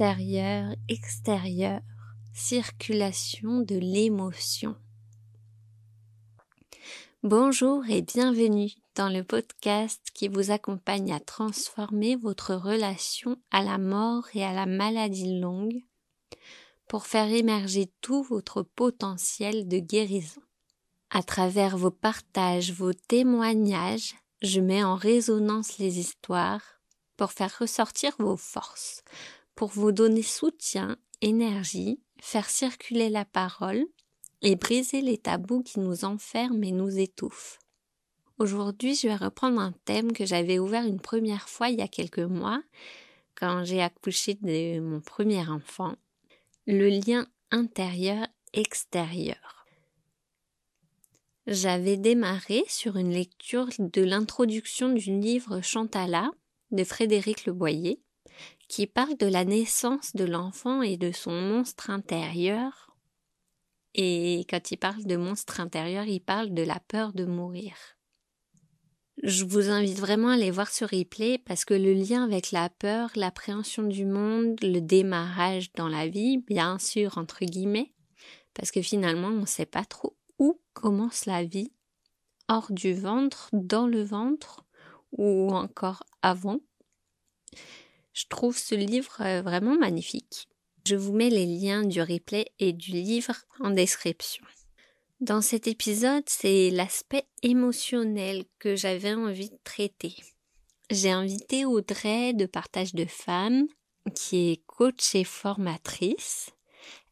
intérieur, extérieur, circulation de l'émotion. Bonjour et bienvenue dans le podcast qui vous accompagne à transformer votre relation à la mort et à la maladie longue pour faire émerger tout votre potentiel de guérison. À travers vos partages, vos témoignages, je mets en résonance les histoires pour faire ressortir vos forces, pour vous donner soutien, énergie, faire circuler la parole et briser les tabous qui nous enferment et nous étouffent. Aujourd'hui, je vais reprendre un thème que j'avais ouvert une première fois il y a quelques mois, quand j'ai accouché de mon premier enfant, le lien intérieur-extérieur. J'avais démarré sur une lecture de l'introduction du livre Chantala de Frédéric Le Boyer, qui parle de la naissance de l'enfant et de son monstre intérieur. Et quand il parle de monstre intérieur, il parle de la peur de mourir. Je vous invite vraiment à aller voir ce replay parce que le lien avec la peur, l'appréhension du monde, le démarrage dans la vie, bien sûr, entre guillemets, parce que finalement, on ne sait pas trop où commence la vie, hors du ventre, dans le ventre, ou encore avant. Je trouve ce livre euh, vraiment magnifique. Je vous mets les liens du replay et du livre en description. Dans cet épisode, c'est l'aspect émotionnel que j'avais envie de traiter. J'ai invité Audrey de Partage de Femmes, qui est coach et formatrice.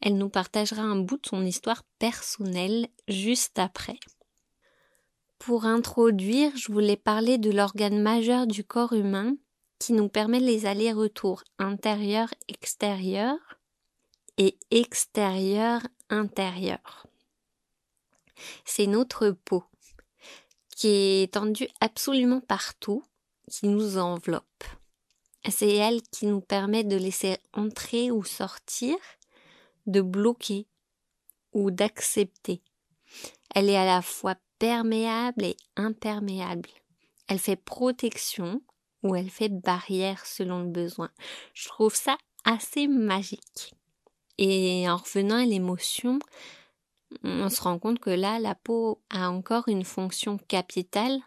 Elle nous partagera un bout de son histoire personnelle juste après. Pour introduire, je voulais parler de l'organe majeur du corps humain qui nous permet les allers-retours intérieur-extérieur et extérieur-intérieur. C'est notre peau qui est étendue absolument partout, qui nous enveloppe. C'est elle qui nous permet de laisser entrer ou sortir, de bloquer ou d'accepter. Elle est à la fois perméable et imperméable. Elle fait protection ou elle fait barrière selon le besoin. Je trouve ça assez magique. Et en revenant à l'émotion, on se rend compte que là, la peau a encore une fonction capitale.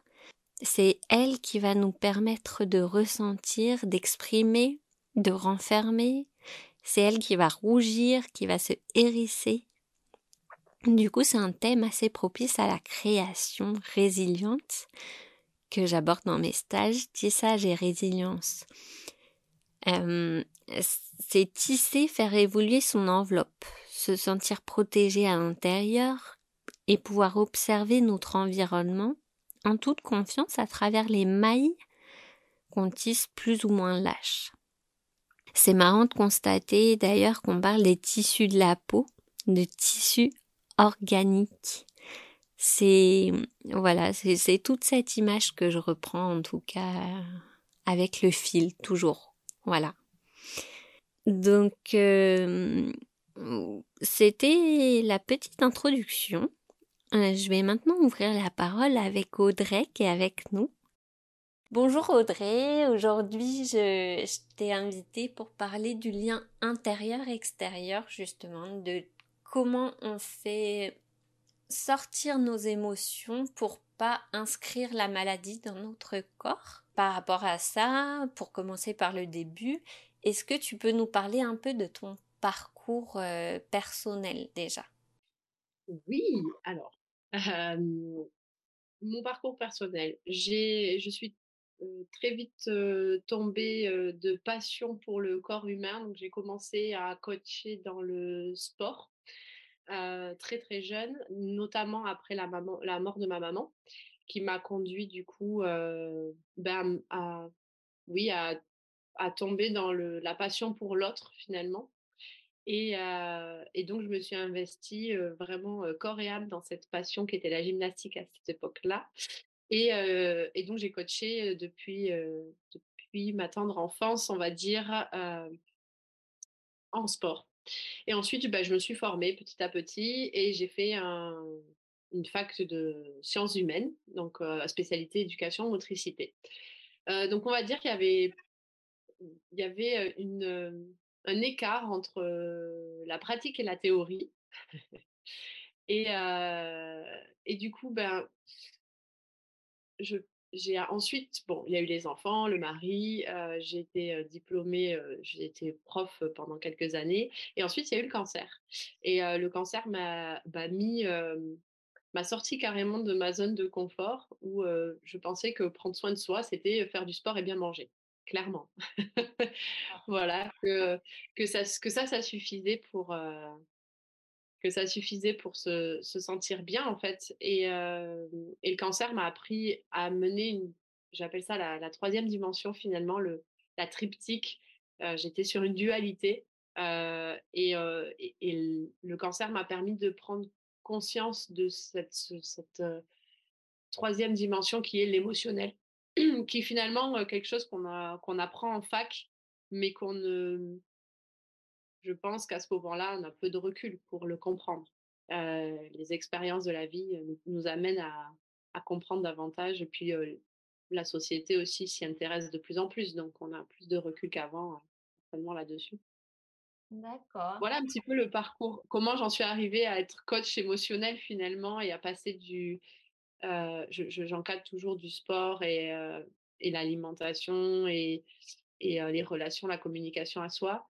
C'est elle qui va nous permettre de ressentir, d'exprimer, de renfermer. C'est elle qui va rougir, qui va se hérisser, du coup, c'est un thème assez propice à la création résiliente que j'aborde dans mes stages, tissage et résilience. C'est tisser, faire évoluer son enveloppe, se sentir protégé à l'intérieur et pouvoir observer notre environnement en toute confiance à travers les mailles qu'on tisse plus ou moins lâches. C'est marrant de constater d'ailleurs qu'on parle des tissus de la peau, de tissus organique. C'est voilà, c'est toute cette image que je reprends en tout cas avec le fil toujours. Voilà. Donc euh, c'était la petite introduction. Euh, je vais maintenant ouvrir la parole avec Audrey qui est avec nous. Bonjour Audrey, aujourd'hui je, je t'ai invitée pour parler du lien intérieur-extérieur justement, de comment on fait sortir nos émotions pour pas inscrire la maladie dans notre corps. Par rapport à ça, pour commencer par le début, est-ce que tu peux nous parler un peu de ton parcours euh, personnel déjà? Oui, alors, mon parcours personnel, je suis très vite tombée de passion pour le corps humain, donc j'ai commencé à coacher dans le sport très très jeune, notamment après la, mort de ma maman, qui m'a conduit du coup ben, à, oui, à, tomber dans la passion pour l'autre finalement. Et, et, donc, je me suis investie vraiment corps et âme dans cette passion qui était la gymnastique à cette époque-là. Et, et, donc, j'ai coaché depuis, depuis ma tendre enfance, on va dire, en sport. Et ensuite, bah, je me suis formée petit à petit et j'ai fait une fac de sciences humaines, donc spécialité éducation motricité. donc on va dire qu'il y avait, il y avait un écart entre la pratique et la théorie. et, et du coup, ben, je j'ai ensuite, bon, il y a eu les enfants, le mari, j'ai été diplômée, j'ai été prof pendant quelques années, et ensuite il y a eu le cancer. Et le cancer m'a bah, mis, m'a sorti carrément de ma zone de confort où je pensais que prendre soin de soi, c'était faire du sport et bien manger, clairement. Ah. voilà, que, que, ça, que ça, ça suffisait pour, que ça suffisait pour se, se sentir bien en fait. Et, et le cancer m'a appris à mener j'appelle ça la, troisième dimension finalement, le, la triptyque. J'étais sur une dualité et, et, et, le cancer m'a permis de prendre conscience de cette, cette troisième dimension qui est l'émotionnel, qui est finalement quelque chose qu'on qu'on apprend en fac, mais qu'on ne je pense qu'à ce moment-là, on a peu de recul pour le comprendre. Euh, les expériences de la vie euh, nous, nous amènent à, à, comprendre davantage et puis euh, la société aussi s'y intéresse de plus en plus, donc on a plus de recul qu'avant, certainement là-dessus. D'accord. Voilà un petit peu le parcours, comment j'en suis arrivée à être coach émotionnel finalement et à passer du... Euh, J'encadre je, toujours du sport et, et l'alimentation et, et les relations, la communication à soi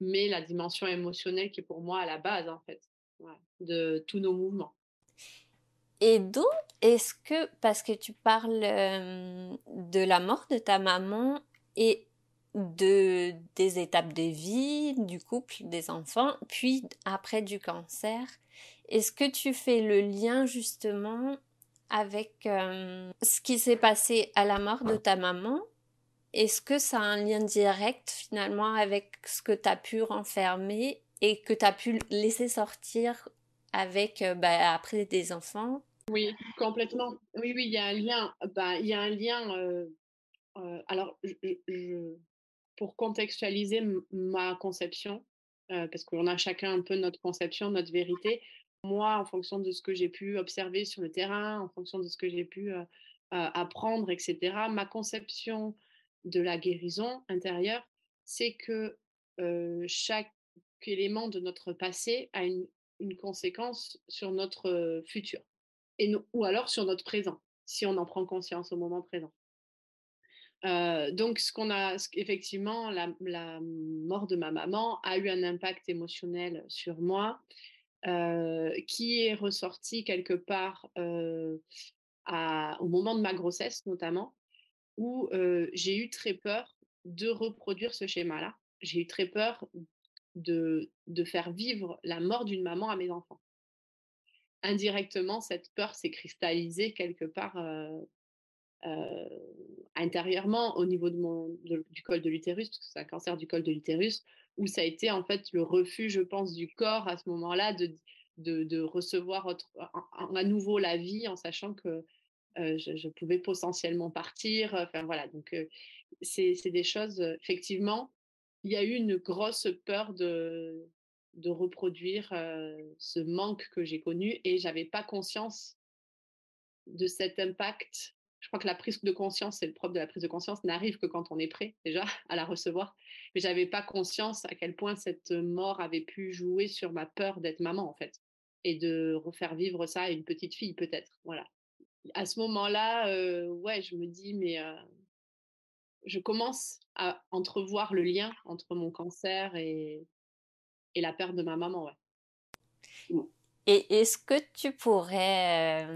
mais la dimension émotionnelle qui est pour moi à la base, en fait, ouais, de tous nos mouvements. Et d'où est-ce que, parce que tu parles euh, de la mort de ta maman et de, des étapes de vie, du couple, des enfants, puis après du cancer, est-ce que tu fais le lien justement avec euh, ce qui s'est passé à la mort de ta maman est-ce que ça a un lien direct finalement avec ce que tu as pu renfermer et que tu as pu laisser sortir avec euh, bah, après des enfants? Oui, complètement. Oui, oui, il y a un lien. Bah, il y a un lien. Euh, euh, alors, pour contextualiser ma conception, parce qu'on a chacun un peu notre conception, notre vérité. Moi, en fonction de ce que j'ai pu observer sur le terrain, en fonction de ce que j'ai pu apprendre, etc., ma conception de la guérison intérieure, c'est que chaque élément de notre passé a une, conséquence sur notre futur, et ou alors sur notre présent, si on en prend conscience au moment présent. donc, ce qu'on a, effectivement, la, mort de ma maman a eu un impact émotionnel sur moi, qui est ressorti quelque part au moment de ma grossesse, notamment, où j'ai eu très peur de reproduire ce schéma-là. J'ai eu très peur de, faire vivre la mort d'une maman à mes enfants. Indirectement, cette peur s'est cristallisée quelque part intérieurement au niveau du col de l'utérus, parce que c'est un cancer du col de l'utérus, où ça a été en fait le refus, je pense, du corps à ce moment-là de, recevoir à nouveau la vie en sachant que je, pouvais potentiellement partir. Enfin voilà, donc c'est des choses, effectivement, il y a eu une grosse peur de, de reproduire ce manque que j'ai connu et j'avais pas conscience de cet impact. Je crois que la prise de conscience, c'est le propre de la prise de conscience, n'arrive que quand on est prêt déjà à la recevoir. Mais j'avais pas conscience à quel point cette mort avait pu jouer sur ma peur d'être maman en fait et de refaire vivre ça à une petite fille peut-être. Voilà à ce moment-là, ouais, je me dis, mais je commence à entrevoir le lien entre mon cancer et, et la perte de ma maman. Ouais. Et est-ce que tu pourrais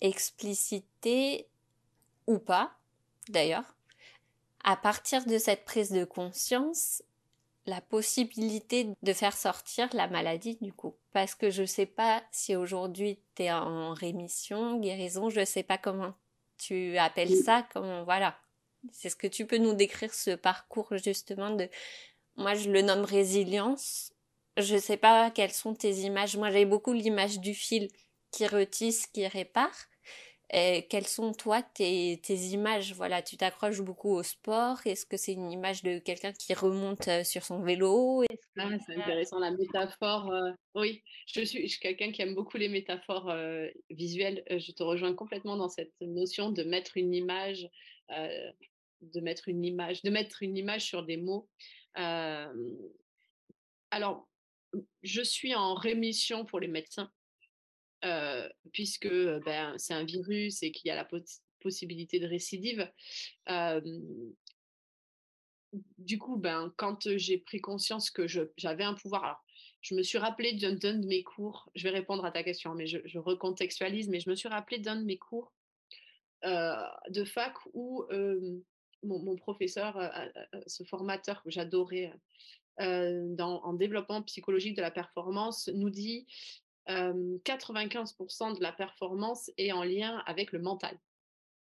expliciter, ou pas d'ailleurs, à partir de cette prise de conscience, la possibilité de faire sortir la maladie du coup. Parce que je sais pas si aujourd'hui tu es en rémission, guérison, je sais pas comment tu appelles ça, comment voilà. C'est ce que tu peux nous décrire ce parcours justement de moi je le nomme résilience. Je sais pas quelles sont tes images. Moi j'ai beaucoup l'image du fil qui retisse, qui répare. Quelles sont toi tes, images? Voilà, tu t'accroches beaucoup au sport. Est-ce que c'est une image de quelqu'un qui remonte euh, sur son vélo? Ah, C'est intéressant la métaphore. Euh, oui, je suis, je suis quelqu'un qui aime beaucoup les métaphores euh, visuelles. je te rejoins complètement dans cette notion de mettre une image de mettre une image, de mettre une image sur des mots. alors, je suis en rémission pour les médecins, puisque ben, c'est un virus et qu'il y a la possibilité de récidive. du coup, ben, quand j'ai pris conscience que j'avais un pouvoir, je me suis rappelé d'un de mes cours, je vais répondre à ta question, mais je, je recontextualise, mais je me suis rappelé d'un de mes cours de fac où mon, professeur, ce formateur que j'adorais en développement psychologique de la performance, nous dit 95% de la performance est en lien avec le mental.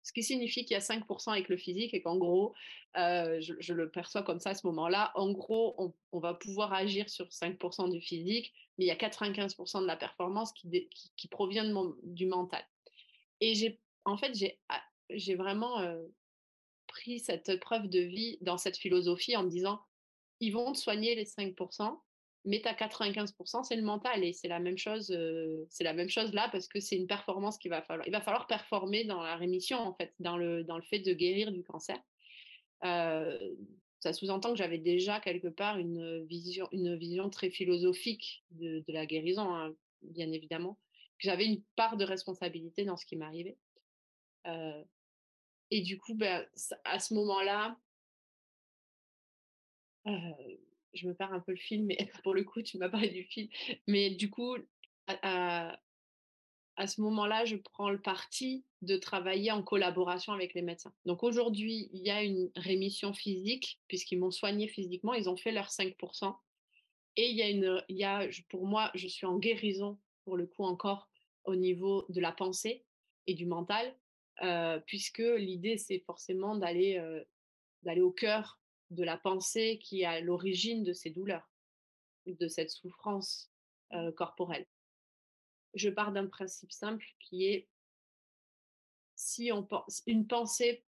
Ce qui signifie qu'il y a 5% avec le physique et qu'en gros, je, le perçois comme ça à ce moment-là, en gros, on, va pouvoir agir sur 5% du physique, mais il y a 95% de la performance qui, provient du mental. Et en fait, j'ai, ah, vraiment pris cette preuve de vie dans cette philosophie en me disant, ils vont te soigner les 5%, mais as 95%, c'est le mental. Et c'est la même chose, c'est la même chose là parce que c'est une performance qu'il va falloir. Il va falloir performer dans la rémission, en fait, dans le, dans le fait de guérir du cancer. ça sous-entend que j'avais déjà quelque part une vision, une vision très philosophique de, la guérison, hein, bien évidemment. J'avais une part de responsabilité dans ce qui m'arrivait. et du coup, ben, à ce moment-là, je me perds un peu le film, mais pour le coup, tu m'as parlé du film. Mais du coup, à, ce moment-là, je prends le parti de travailler en collaboration avec les médecins. Donc aujourd'hui, il y a une rémission physique, puisqu'ils m'ont soigné physiquement, ils ont fait leurs 5%. Et il y a une, il y a, pour moi, je suis en guérison, pour le coup encore, au niveau de la pensée et du mental, puisque l'idée, c'est forcément d'aller d'aller au cœur de la pensée qui est à l'origine de ces douleurs, de cette souffrance corporelle. Je pars d'un principe simple qui est si on pense, une pensée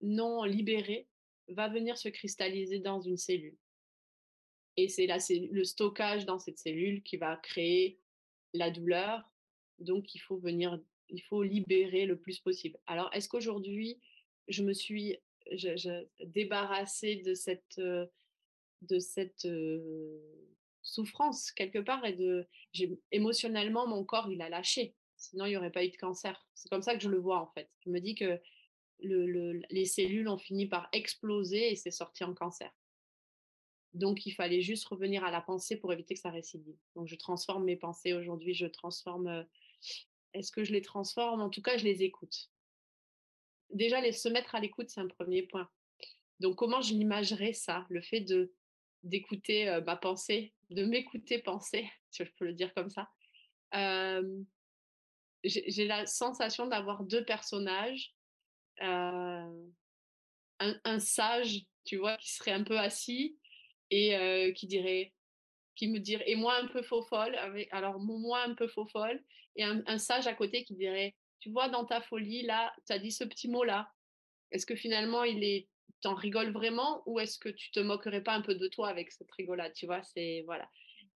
non libérée va venir se cristalliser dans une cellule. Et c'est le stockage dans cette cellule qui va créer la douleur. Donc, il faut venir, il faut libérer le plus possible. Alors, est-ce qu'aujourd'hui, je me suis je, débarrassée de cette, de cette souffrance quelque part et de émotionnellement mon corps il a lâché. Sinon il n'y aurait pas eu de cancer. C'est comme ça que je le vois en fait. Je me dis que le, les cellules ont fini par exploser et c'est sorti en cancer. Donc il fallait juste revenir à la pensée pour éviter que ça récidive. Donc je transforme mes pensées aujourd'hui je transforme est-ce que je les transforme? En tout cas je les écoute déjà, les, se mettre à l'écoute, c'est un premier point. Donc, comment je l'imagerais ça, le fait d'écouter ma pensée, de m'écouter penser, si je peux le dire comme ça? j'ai la sensation d'avoir deux personnages, un, sage, tu vois, qui serait un peu assis et qui dirait, qui me dirait, et moi un peu faux folle, alors moi un peu faux folle, et un sage à côté qui dirait, tu vois, dans ta folie, là, tu as dit ce petit mot-là. Est-ce que finalement, il est, t'en rigoles vraiment ou est-ce que tu te moquerais pas un peu de toi avec cette rigolade, tu vois, c'est, voilà.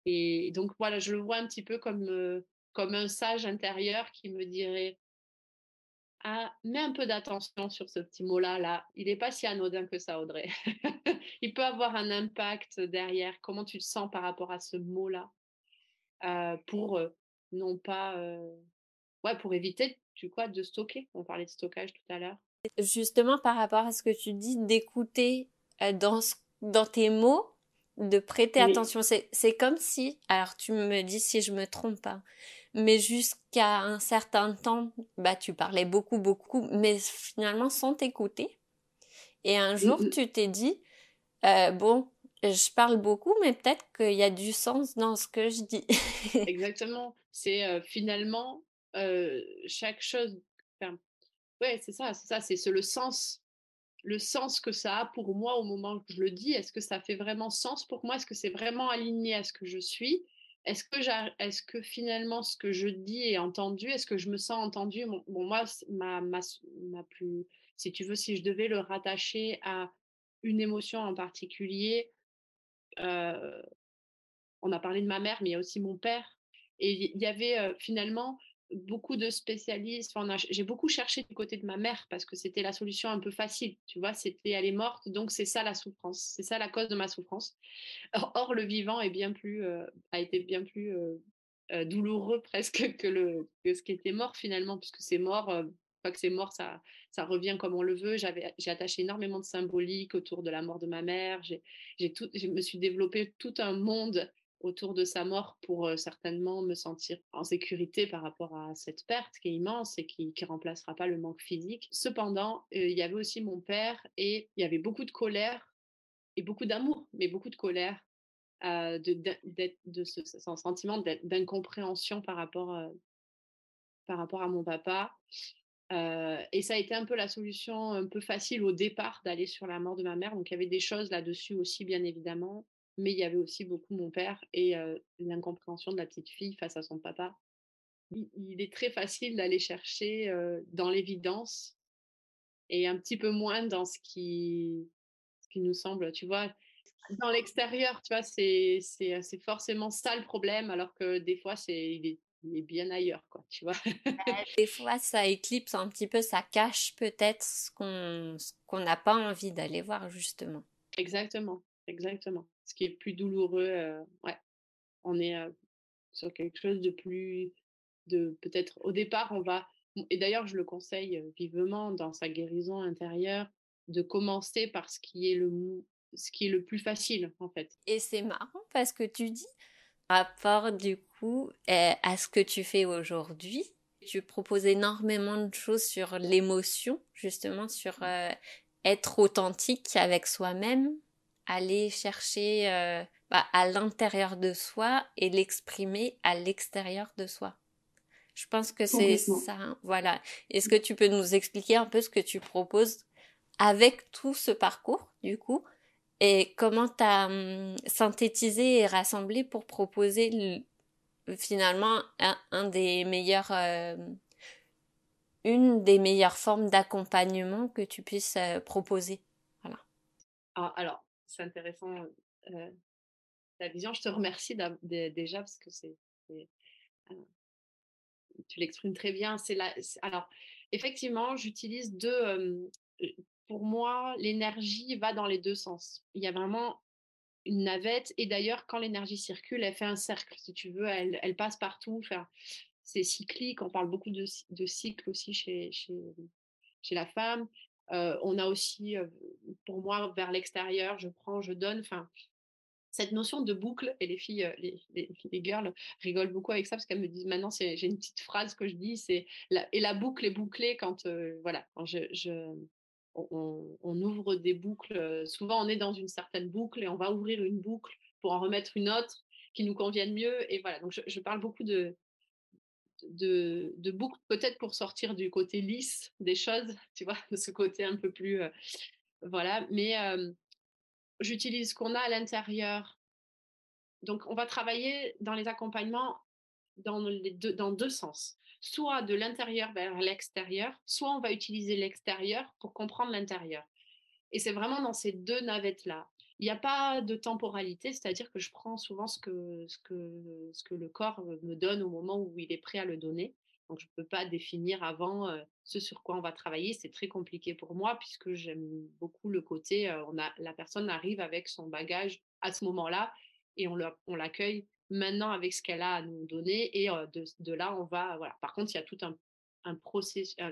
Et donc, voilà, je le vois un petit peu comme, euh, comme un sage intérieur qui me dirait, ah, mets un peu d'attention sur ce petit mot-là, là. Il n'est pas si anodin que ça, Audrey. il peut avoir un impact derrière. Comment tu te sens par rapport à ce mot-là euh, pour euh, non pas, ouais, pour éviter tu quoi de stocker? On parlait de stockage tout à l'heure. Justement, par rapport à ce que tu dis, d'écouter euh, dans, dans tes mots, de prêter attention. C'est comme si, alors tu me dis si je me trompe pas, mais jusqu'à un certain temps, bah tu parlais beaucoup, beaucoup, mais finalement sans t'écouter. Et un jour, tu t'es dit, euh, bon, je parle beaucoup, mais peut-être qu'il y a du sens dans ce que je dis. Exactement. C'est euh, finalement chaque chose. ouais, c'est ça, c'est ça, c'est le sens, le sens que ça a pour moi au moment que je le dis. Est-ce que ça fait vraiment sens pour moi? Est-ce que c'est vraiment aligné à ce que je suis? Est-ce que, finalement ce que je dis est entendu? Est-ce que je me sens entendu bon, moi, ma plus, si tu veux, si je devais le rattacher à une émotion en particulier, on a parlé de ma mère, mais il y a aussi mon père. Et il y avait finalement beaucoup de spécialistes. J'ai beaucoup cherché du côté de ma mère parce que c'était la solution un peu facile. Tu vois, c'était elle est morte, donc c'est ça la souffrance, c'est ça la cause de ma souffrance. Or, le vivant euh, a été bien plus euh, euh, douloureux presque que, le, ce qui était mort finalement, puisque c'est mort. pas que c'est mort, ça, ça revient comme on le veut. J'avais, j'ai attaché énormément de symbolique autour de la mort de ma mère. J'ai, j'ai tout, je me suis développé tout un monde autour de sa mort pour certainement me sentir en sécurité par rapport à cette perte qui est immense et qui ne remplacera pas le manque physique. Cependant, il y avait aussi mon père et il y avait beaucoup de colère et beaucoup d'amour, mais beaucoup de colère, de, de, ce, sentiment d'incompréhension par rapport, par rapport à mon papa. et ça a été un peu la solution un peu facile au départ d'aller sur la mort de ma mère. Donc il y avait des choses là-dessus aussi, bien évidemment mais il y avait aussi beaucoup mon père et l'incompréhension de la petite fille face à son papa. Il, est très facile d'aller chercher dans l'évidence et un petit peu moins dans ce qui, ce qui nous semble, tu vois? Dans l'extérieur, tu vois, c'est, c'est, c'est forcément ça le problème, alors que des fois, c'est, il, est, il est bien ailleurs, quoi, tu vois? des fois, ça éclipse un petit peu, ça cache peut-être ce qu'on, ce qu'on n'a pas envie d'aller voir, justement. Exactement, exactement ce qui est plus douloureux. ouais, on est sur quelque chose de plus, de peut-être au départ, on va, et d'ailleurs, je le conseille vivement dans sa guérison intérieure, de commencer par ce qui est le, ce qui est le plus facile, en fait. Et c'est marrant parce que tu dis, rapport du coup eh, à ce que tu fais aujourd'hui, tu proposes énormément de choses sur l'émotion, justement, sur mmh. être authentique avec soi-même, aller chercher euh, bah, à l'intérieur de soi et l'exprimer à l'extérieur de soi. Je pense que c'est ça. Hein, voilà. Est-ce que tu peux nous expliquer un peu ce que tu proposes avec tout ce parcours, du coup, et comment tu as hum, synthétisé et rassemblé pour proposer finalement un, des meilleurs, euh, une des meilleures formes d'accompagnement que tu puisses euh, proposer? Voilà. Ah, alors, c'est intéressant euh, ta vision. Je te remercie déjà parce que c'est, tu l'exprimes très bien. Alors, effectivement, j'utilise deux. pour moi, l'énergie va dans les deux sens. Il y a vraiment une navette. Et d'ailleurs, quand l'énergie circule, elle fait un cercle, si tu veux. Elle, passe partout. C'est cyclique. On parle beaucoup de, de cycle aussi chez, chez la femme on a aussi, pour moi, vers l'extérieur, je prends, je donne. Enfin, cette notion de boucle, et les filles, les, girls rigolent beaucoup avec ça parce qu'elles me disent maintenant, j'ai une petite phrase que je dis, c'est et la boucle est bouclée quand, voilà, on, ouvre des boucles. Souvent, on est dans une certaine boucle et on va ouvrir une boucle pour en remettre une autre qui nous convienne mieux. Et voilà, donc je parle beaucoup de, de, de boucle, peut-être pour sortir du côté lisse des choses, tu vois, de ce côté un peu plus. Euh, voilà, mais j'utilise ce qu'on a à l'intérieur. Donc, on va travailler dans les accompagnements dans, les deux, dans deux sens. Soit de l'intérieur vers l'extérieur, soit on va utiliser l'extérieur pour comprendre l'intérieur. Et c'est vraiment dans ces deux navettes-là. Il n'y a pas de temporalité, c'est-à-dire que je prends souvent ce que, ce, que, ce que le corps me donne au moment où il est prêt à le donner. Donc, je ne peux pas définir avant ce sur quoi on va travailler. C'est très compliqué pour moi puisque j'aime beaucoup le côté, on a, la personne arrive avec son bagage à ce moment-là et on l'accueille maintenant avec ce qu'elle a à nous donner. Et de, là, on va. Voilà. Par contre, il y a tout un, un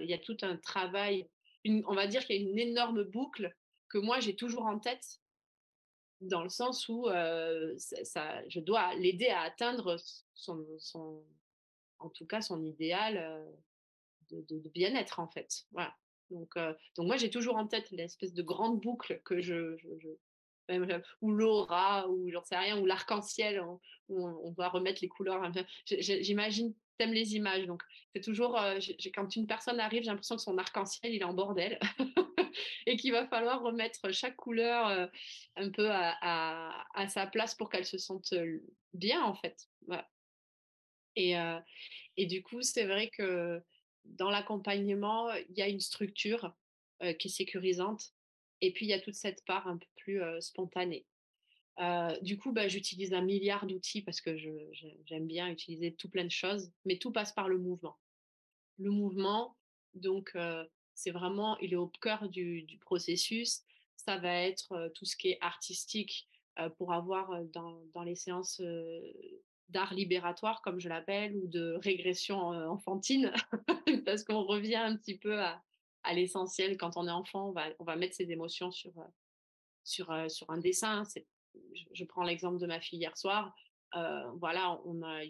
il y a tout un travail. On va dire qu'il y a une énorme boucle que moi, j'ai toujours en tête dans le sens où je dois l'aider à atteindre son, en tout cas son idéal de, bien-être en fait. Voilà. Donc, donc moi j'ai toujours en tête l'espèce de grande boucle que je, ou l'aura ou j'en sais rien ou l'arc-en-ciel où on, doit remettre les couleurs. J'imagine t'aimes les images donc c'est toujours quand une personne arrive j'ai l'impression que son arc-en-ciel il est en bordel et qu'il va falloir remettre chaque couleur euh, un peu à, sa place pour qu'elle se sente euh, bien en fait. Et, euh, et du coup, c'est vrai que dans l'accompagnement, il y a une structure qui est sécurisante et puis il y a toute cette part un peu plus spontanée. du coup, bah, j'utilise un milliard d'outils parce que j'aime bien utiliser tout plein de choses, mais tout passe par le mouvement. le mouvement. Donc, c'est vraiment, il est au cœur du, processus. Ça va être tout ce qui est artistique pour avoir dans, les séances d'art libératoire, comme je l'appelle, ou de régression enfantine, parce qu'on revient un petit peu à, l'essentiel. Quand on est enfant, on va, mettre ses émotions sur, un dessin. Je, je, prends l'exemple de ma fille hier soir. voilà, on a,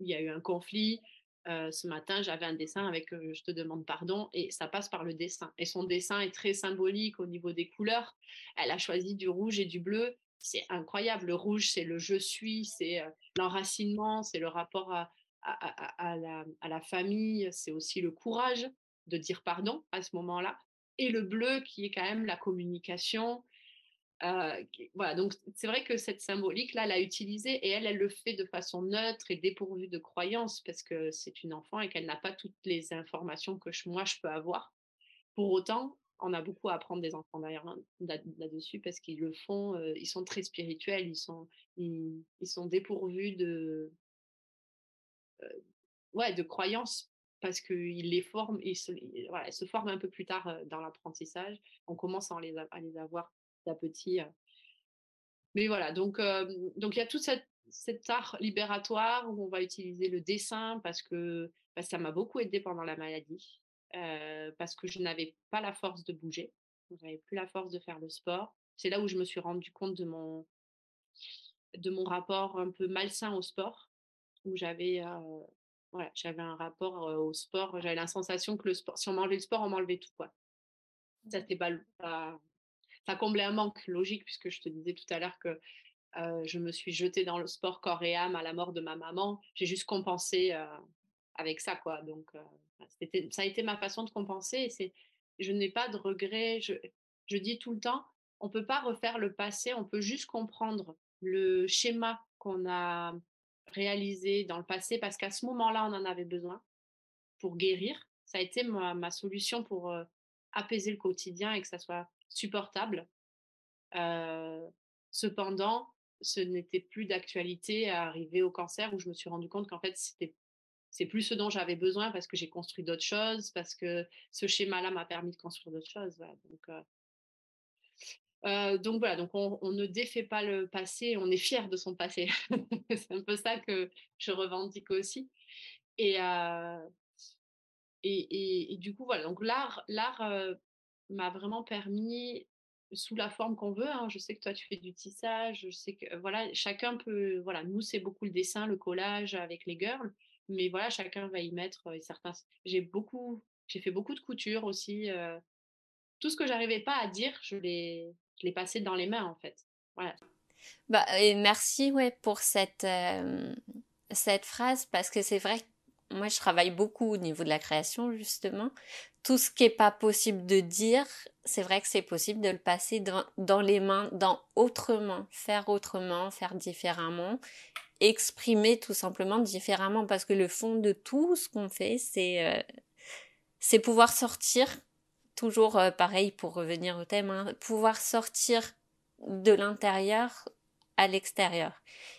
il y a eu un conflit. Ce matin, j'avais un dessin avec Je te demande pardon et ça passe par le dessin. Et son dessin est très symbolique au niveau des couleurs. Elle a choisi du rouge et du bleu c'est incroyable. Le rouge, c'est le je suis, c'est l'enracinement, c'est le rapport à, la, famille, c'est aussi le courage de dire pardon à ce moment-là. Et le bleu, qui est quand même la communication. Voilà, donc c'est vrai que cette symbolique-là, elle a utilisée et elle, elle le fait de façon neutre et dépourvue de croyances parce que c'est une enfant et qu'elle n'a pas toutes les informations que moi je peux avoir. Pour autant, on a beaucoup à apprendre des enfants hein, là-dessus parce qu'ils le font, ils sont très spirituels, ils sont, ils, sont dépourvus de, ouais, de croyances parce qu'ils les forment, ils se, voilà, se forment un peu plus tard dans l'apprentissage. On commence à les, à les avoir à petit. Mais voilà, donc donc il y a tout cette, cet art libératoire où on va utiliser le dessin parce que bah, ça m'a beaucoup aidé pendant la maladie parce que je n'avais pas la force de bouger. Je n'avais plus la force de faire le sport. C'est là où je me suis rendu compte de mon, de mon rapport un peu malsain au sport, où j'avais voilà, j'avais un rapport au sport. J'avais la sensation que le sport, si on m'enlevait le sport, on m'enlevait tout. Quoi. Ça, c'était pas, ça comblait un manque logique, puisque je te disais tout à l'heure que je me suis jetée dans le sport corps et âme à la mort de ma maman. J'ai juste compensé avec ça, quoi. Donc, ça a été ma façon de compenser. Et je n'ai pas de regrets. Je, dis tout le temps, on peut pas refaire le passé, on peut juste comprendre le schéma qu'on a réalisé dans le passé parce qu'à ce moment-là, on en avait besoin pour guérir. Ça a été ma, ma solution pour apaiser le quotidien et que ça soit supportable. cependant, ce n'était plus d'actualité à arriver au cancer où je me suis rendu compte qu'en fait, c'était c'est plus ce dont j'avais besoin parce que j'ai construit d'autres choses, parce que ce schéma-là m'a permis de construire d'autres choses. Donc, voilà, donc on, ne défait pas le passé, on est fier de son passé. c'est un peu ça que je revendique aussi. Et, euh, et, et, du coup, voilà, donc l'art, l'art m'a vraiment permis, sous la forme qu'on veut, hein, je sais que toi tu fais du tissage, je sais que voilà, chacun peut, voilà, nous c'est beaucoup le dessin, le collage avec les girls, mais voilà, chacun va y mettre certains. J'ai beaucoup, j'ai fait beaucoup de couture aussi. tout ce que j'arrivais pas à dire, je l'ai, je passé dans les mains en fait. Voilà. Bah, et merci ouais pour cette cette phrase parce que c'est vrai que moi je travaille beaucoup au niveau de la création justement. Tout ce qui est pas possible de dire, c'est vrai que c'est possible de le passer dans, dans les mains, dans autrement, faire autrement, faire différemment exprimer tout simplement différemment parce que le fond de tout ce qu'on fait c'est euh, c'est pouvoir sortir toujours euh, pareil pour revenir au thème hein, pouvoir sortir de l'intérieur à l'extérieur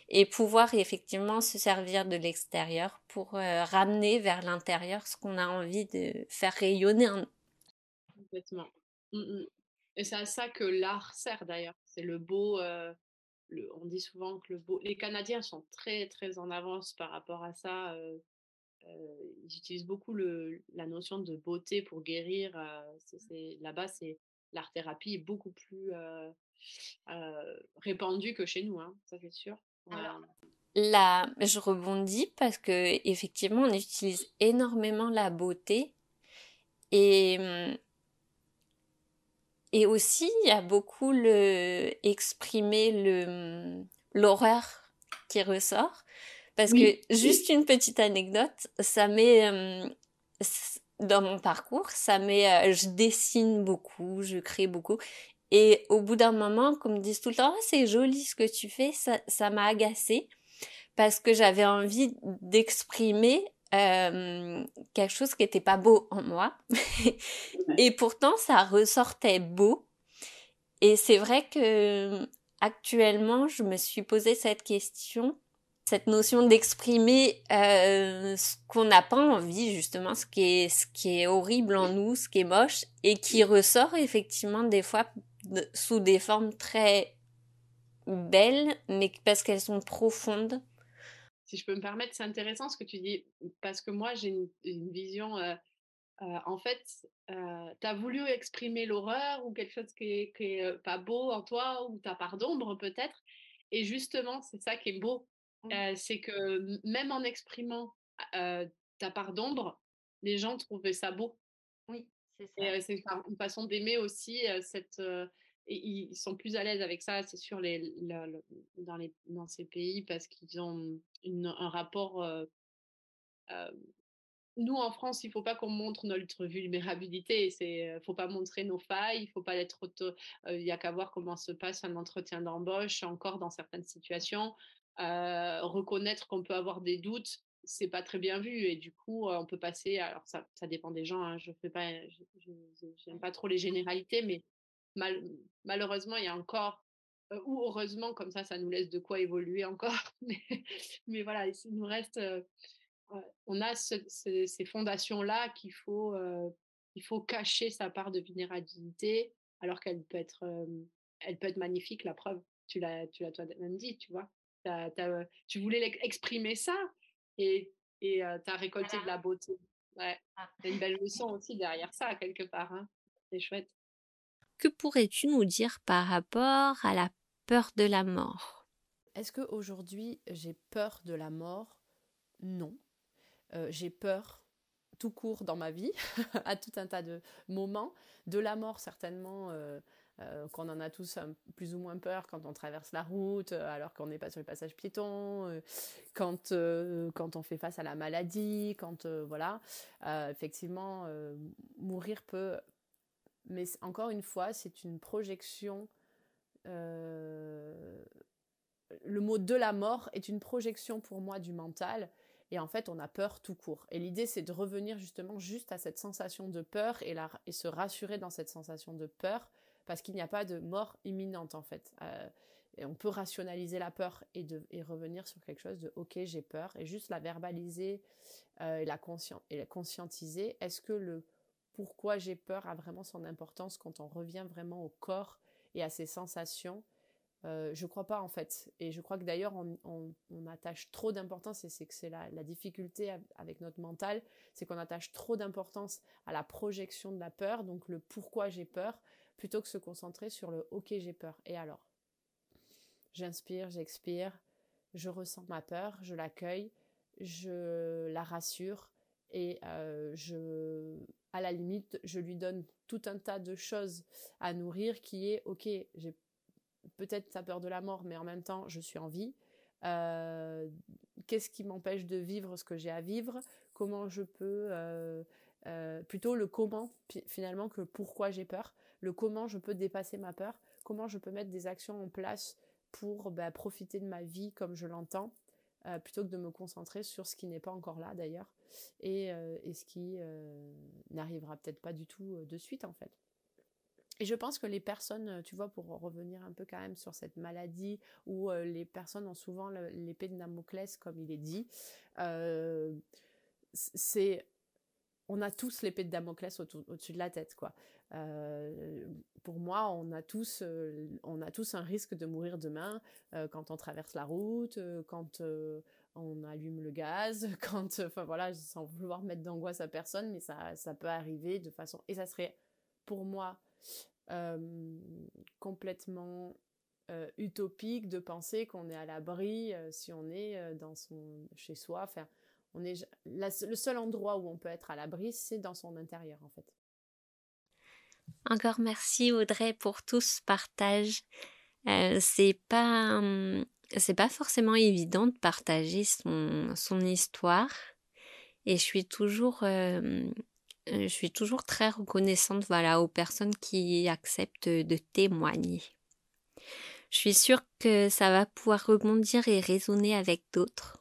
et pouvoir effectivement se servir de l'extérieur pour euh, ramener vers l'intérieur ce qu'on a envie de faire rayonner complètement mmh, mmh. et c'est à ça que l'art sert d'ailleurs c'est le beau on dit souvent que le les Canadiens sont très très en avance par rapport à ça. Euh, euh, ils utilisent beaucoup la notion de beauté pour guérir. Euh, là-bas, c'est l'art thérapie est beaucoup plus répandue que chez nous, hein, ça c'est sûr. là, je rebondis parce que effectivement, on utilise énormément la beauté et hum, et aussi, il y a beaucoup le exprimer le l'horreur qui ressort. Parce que juste une petite anecdote, ça met euh, dans mon parcours, ça met euh, je dessine beaucoup, je crée beaucoup et au bout d'un moment, comme me disent tout le temps, oh, c'est joli ce que tu fais, ça ça m'a agacé parce que j'avais envie d'exprimer euh, quelque chose qui était pas beau en moi. et pourtant, ça ressortait beau. Et c'est vrai que actuellement, je me suis posé cette question cette notion d'exprimer euh, ce qu'on n'a pas envie, justement, ce qui, est, ce qui est horrible en nous, ce qui est moche, et qui ressort effectivement des fois sous des formes très belles, mais parce qu'elles sont profondes. Si je peux me permettre, c'est intéressant ce que tu dis, parce que moi j'ai une, vision, euh, euh, en fait, tu as voulu exprimer l'horreur ou quelque chose qui est, pas beau en toi, ou ta part d'ombre peut-être, et justement c'est ça qui est beau c'est que même en exprimant ta part d'ombre, les gens trouvaient ça beau. C'est c'est une façon d'aimer aussi cette. et ils sont plus à l'aise avec ça, c'est sûr, les, dans, les, dans ces pays parce qu'ils ont un rapport nous en France, il ne faut pas qu'on montre notre vulnérabilité. Il ne faut pas montrer nos failles. Il faut pas être. Il n'y a qu'à voir comment se passe un entretien d'embauche encore dans certaines situations. Euh, reconnaître qu'on peut avoir des doutes, c'est pas très bien vu et du coup on peut passer. Alors ça, ça dépend des gens. Hein, je fais pas, j'aime pas trop les généralités, mais mal, malheureusement il y a encore ou heureusement comme ça ça nous laisse de quoi évoluer encore. mais, mais voilà, il nous reste. On a ces fondations là qu'il faut il faut cacher sa part de vulnérabilité alors qu'elle peut être elle peut être magnifique la preuve tu l'as tu l'as toi-même dit tu vois? Tu voulais exprimer ça et tu as récolté de la beauté. Ouais. Ah. Il une belle leçon aussi derrière ça, quelque part. Hein. C'est chouette. Que pourrais-tu nous dire par rapport à la peur de la mort? Est-ce qu'aujourd'hui j'ai peur de la mort? Non. j'ai peur tout court dans ma vie, à tout un tas de moments. De la mort, certainement, euh, qu'on en a tous plus ou moins peur quand on traverse la route, euh, alors qu'on n'est pas sur le passage piéton, euh, quand, quand on fait face à la maladie, quand voilà, effectivement, mourir peut. Mais encore une fois, c'est une projection. le mot de la mort est une projection pour moi du mental. Et en fait, on a peur tout court. Et l'idée, c'est de revenir justement juste à cette sensation de peur et, et se rassurer dans cette sensation de peur parce qu'il n'y a pas de mort imminente en fait. Euh, on peut rationaliser la peur et, de, et revenir sur quelque chose de ok j'ai peur et juste la verbaliser euh, et, la et la conscientiser. Est-ce que le pourquoi j'ai peur a vraiment son importance quand on revient vraiment au corps et à ses sensations? Euh, je crois pas en fait. Et je crois que d'ailleurs on, attache trop d'importance, et c'est que c'est la, difficulté avec notre mental, c'est qu'on attache trop d'importance à la projection de la peur, donc le pourquoi j'ai peur, plutôt que se concentrer sur le ok j'ai peur. Et alors? J'inspire, j'expire, je ressens ma peur, je l'accueille, je la rassure et euh, à la limite, je lui donne tout un tas de choses à nourrir qui est ok, j'ai peut-être ta peur de la mort, mais en même temps, je suis en vie. Euh, qu'est-ce qui m'empêche de vivre ce que j'ai à vivre? Comment je peux euh, plutôt le comment finalement que pourquoi j'ai peur? Le comment je peux dépasser ma peur, comment je peux mettre des actions en place pour bah, profiter de ma vie comme je l'entends, euh, plutôt que de me concentrer sur ce qui n'est pas encore là d'ailleurs, et, euh, ce qui euh, n'arrivera peut-être pas du tout de suite en fait. Et je pense que les personnes, tu vois, pour revenir un peu quand même sur cette maladie où les personnes ont souvent l'épée de Damoclès, comme il est dit, c'est on a tous l'épée de Damoclès au-dessus de la tête, quoi. Euh, pour moi, on a tous, euh, on a tous un risque de mourir demain euh, quand on traverse la route, quand on allume le gaz, quand, enfin voilà, sans vouloir mettre d'angoisse à personne, mais ça, ça peut arriver de façon, et ça serait pour moi complètement utopique de penser qu'on est à l'abri si on est dans son chez soi. Enfin, on est le seul endroit où on peut être à l'abri, c'est dans son intérieur en fait. Encore merci Audrey pour tout ce partage. Euh, c'est pas hum, c'est pas forcément évident de partager son, son histoire et je suis toujours euh, je suis toujours très reconnaissante voilà aux personnes qui acceptent de témoigner. Je suis sûre que ça va pouvoir rebondir et résonner avec d'autres.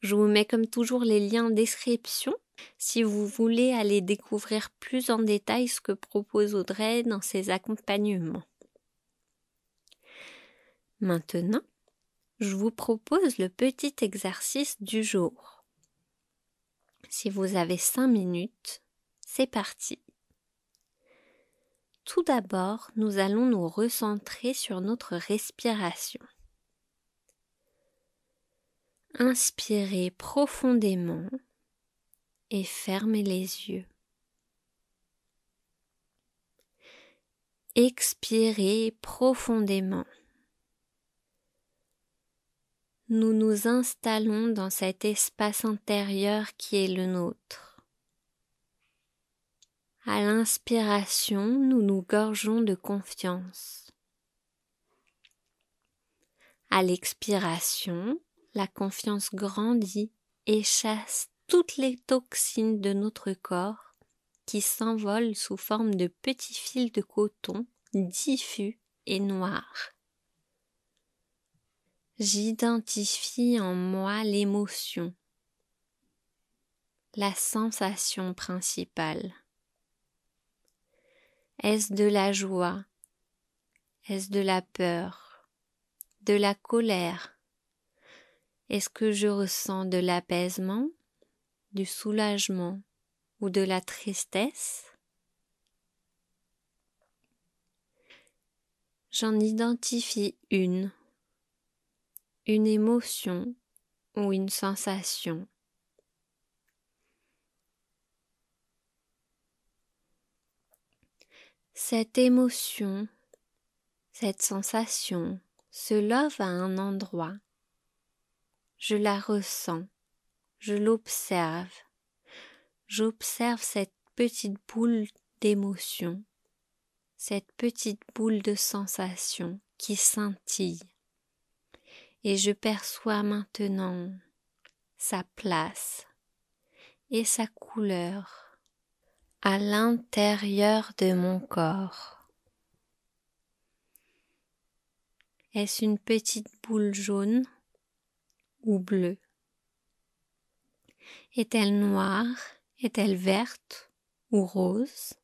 Je vous mets comme toujours les liens en description si vous voulez aller découvrir plus en détail ce que propose Audrey dans ses accompagnements. Maintenant, je vous propose le petit exercice du jour. Si vous avez cinq minutes, c'est parti. Tout d'abord, nous allons nous recentrer sur notre respiration. Inspirez profondément et fermez les yeux. Expirez profondément. Nous nous installons dans cet espace intérieur qui est le nôtre. À l'inspiration, nous nous gorgeons de confiance. À l'expiration, la confiance grandit et chasse toutes les toxines de notre corps qui s'envolent sous forme de petits fils de coton diffus et noirs. J'identifie en moi l'émotion, la sensation principale. Est-ce de la joie? Est-ce de la peur? De la colère? Est-ce que je ressens de l'apaisement Du soulagement ou de la tristesse? J'en identifie une, une émotion ou une sensation. Cette émotion, cette sensation se love à un endroit. Je la ressens, je l'observe. J'observe cette petite boule d'émotion, cette petite boule de sensation qui scintille. Et je perçois maintenant sa place et sa couleur à l'intérieur de mon corps. Est-ce une petite boule jaune ou bleue Est-elle noire? Est-elle verte ou rose?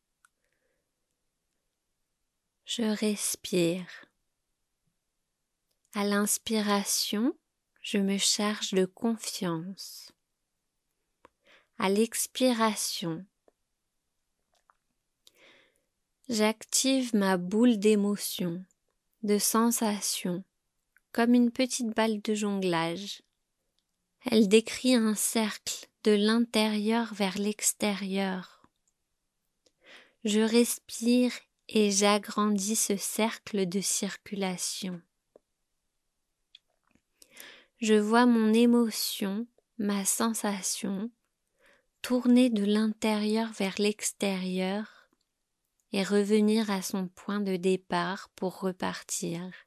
Je respire. À l'inspiration, je me charge de confiance. À l'expiration, J'active ma boule d'émotion, de sensation, comme une petite balle de jonglage. Elle décrit un cercle de l'intérieur vers l'extérieur. Je respire et j'agrandis ce cercle de circulation. Je vois mon émotion, ma sensation, tourner de l'intérieur vers l'extérieur et revenir à son point de départ pour repartir.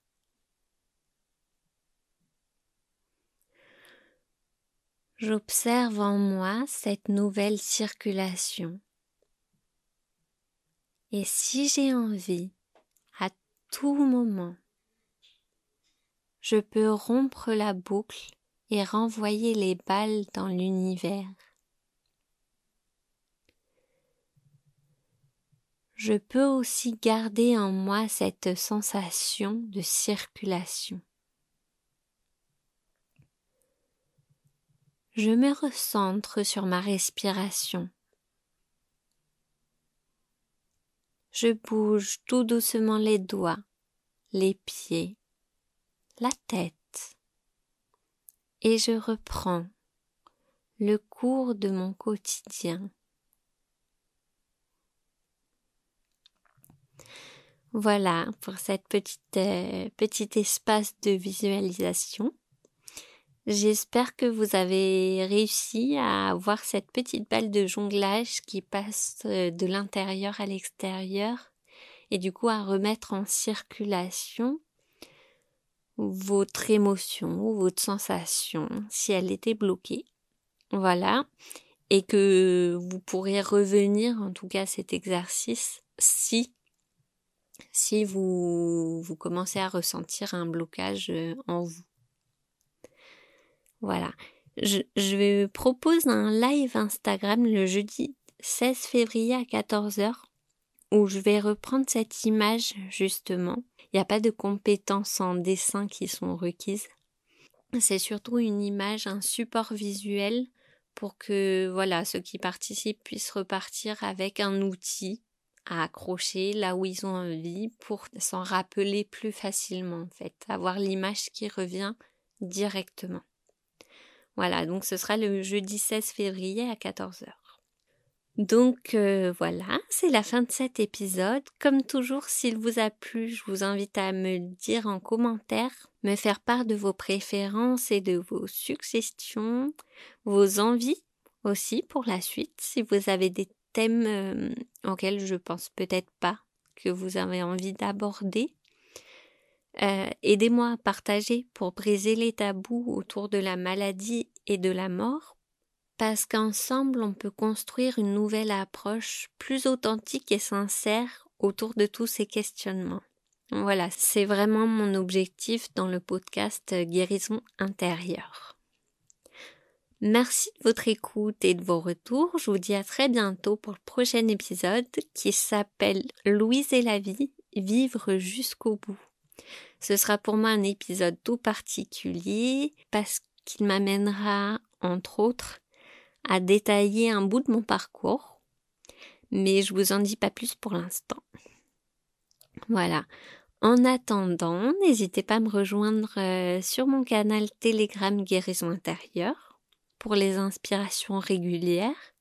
J'observe en moi cette nouvelle circulation. Et si j'ai envie, à tout moment, je peux rompre la boucle et renvoyer les balles dans l'univers. je peux aussi garder en moi cette sensation de circulation. Je me recentre sur ma respiration. Je bouge tout doucement les doigts, les pieds, la tête, et je reprends le cours de mon quotidien. Voilà pour cette petite euh, petit espace de visualisation. J'espère que vous avez réussi à voir cette petite balle de jonglage qui passe euh, de l'intérieur à l'extérieur et du coup à remettre en circulation votre émotion ou votre sensation si elle était bloquée. Voilà. Et que vous pourrez revenir en tout cas à cet exercice si si vous, vous commencez à ressentir un blocage euh, en vous. Voilà. Je, je propose un live Instagram le jeudi 16 février à 14h où je vais reprendre cette image justement. Il n'y a pas de compétences en dessin qui sont requises. c'est surtout une image, un support visuel pour que voilà ceux qui participent puissent repartir avec un outil à accrocher là où ils ont envie pour s'en rappeler plus facilement en fait, avoir l'image qui revient directement. Voilà, donc ce sera le jeudi 16 février à 14h. Donc euh, voilà, c'est la fin de cet épisode. Comme toujours, s'il vous a plu, je vous invite à me le dire en commentaire, me faire part de vos préférences et de vos suggestions, vos envies aussi pour la suite. Si vous avez des thèmes euh, auxquels je pense peut-être pas que vous avez envie d'aborder, euh, aidez-moi à partager pour briser les tabous autour de la maladie et de la mort parce qu'ensemble on peut construire une nouvelle approche plus authentique et sincère autour de tous ces questionnements. Voilà, c'est vraiment mon objectif dans le podcast Guérison intérieure. Merci de votre écoute et de vos retours. Je vous dis à très bientôt pour le prochain épisode qui s'appelle Louise et la vie, vivre jusqu'au bout. Ce sera pour moi un épisode tout particulier parce qu'il m'amènera, entre autres, à détailler un bout de mon parcours, mais je vous en dis pas plus pour l'instant. Voilà. En attendant, n'hésitez pas à me rejoindre euh, sur mon canal Telegram Guérison intérieure pour les inspirations régulières.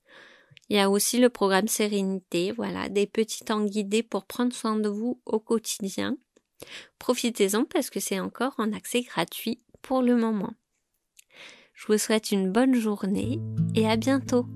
Il y a aussi le programme Sérénité, voilà, des petits temps guidés pour prendre soin de vous au quotidien. Profitez-en parce que c'est encore en accès gratuit pour le moment. Je vous souhaite une bonne journée et à bientôt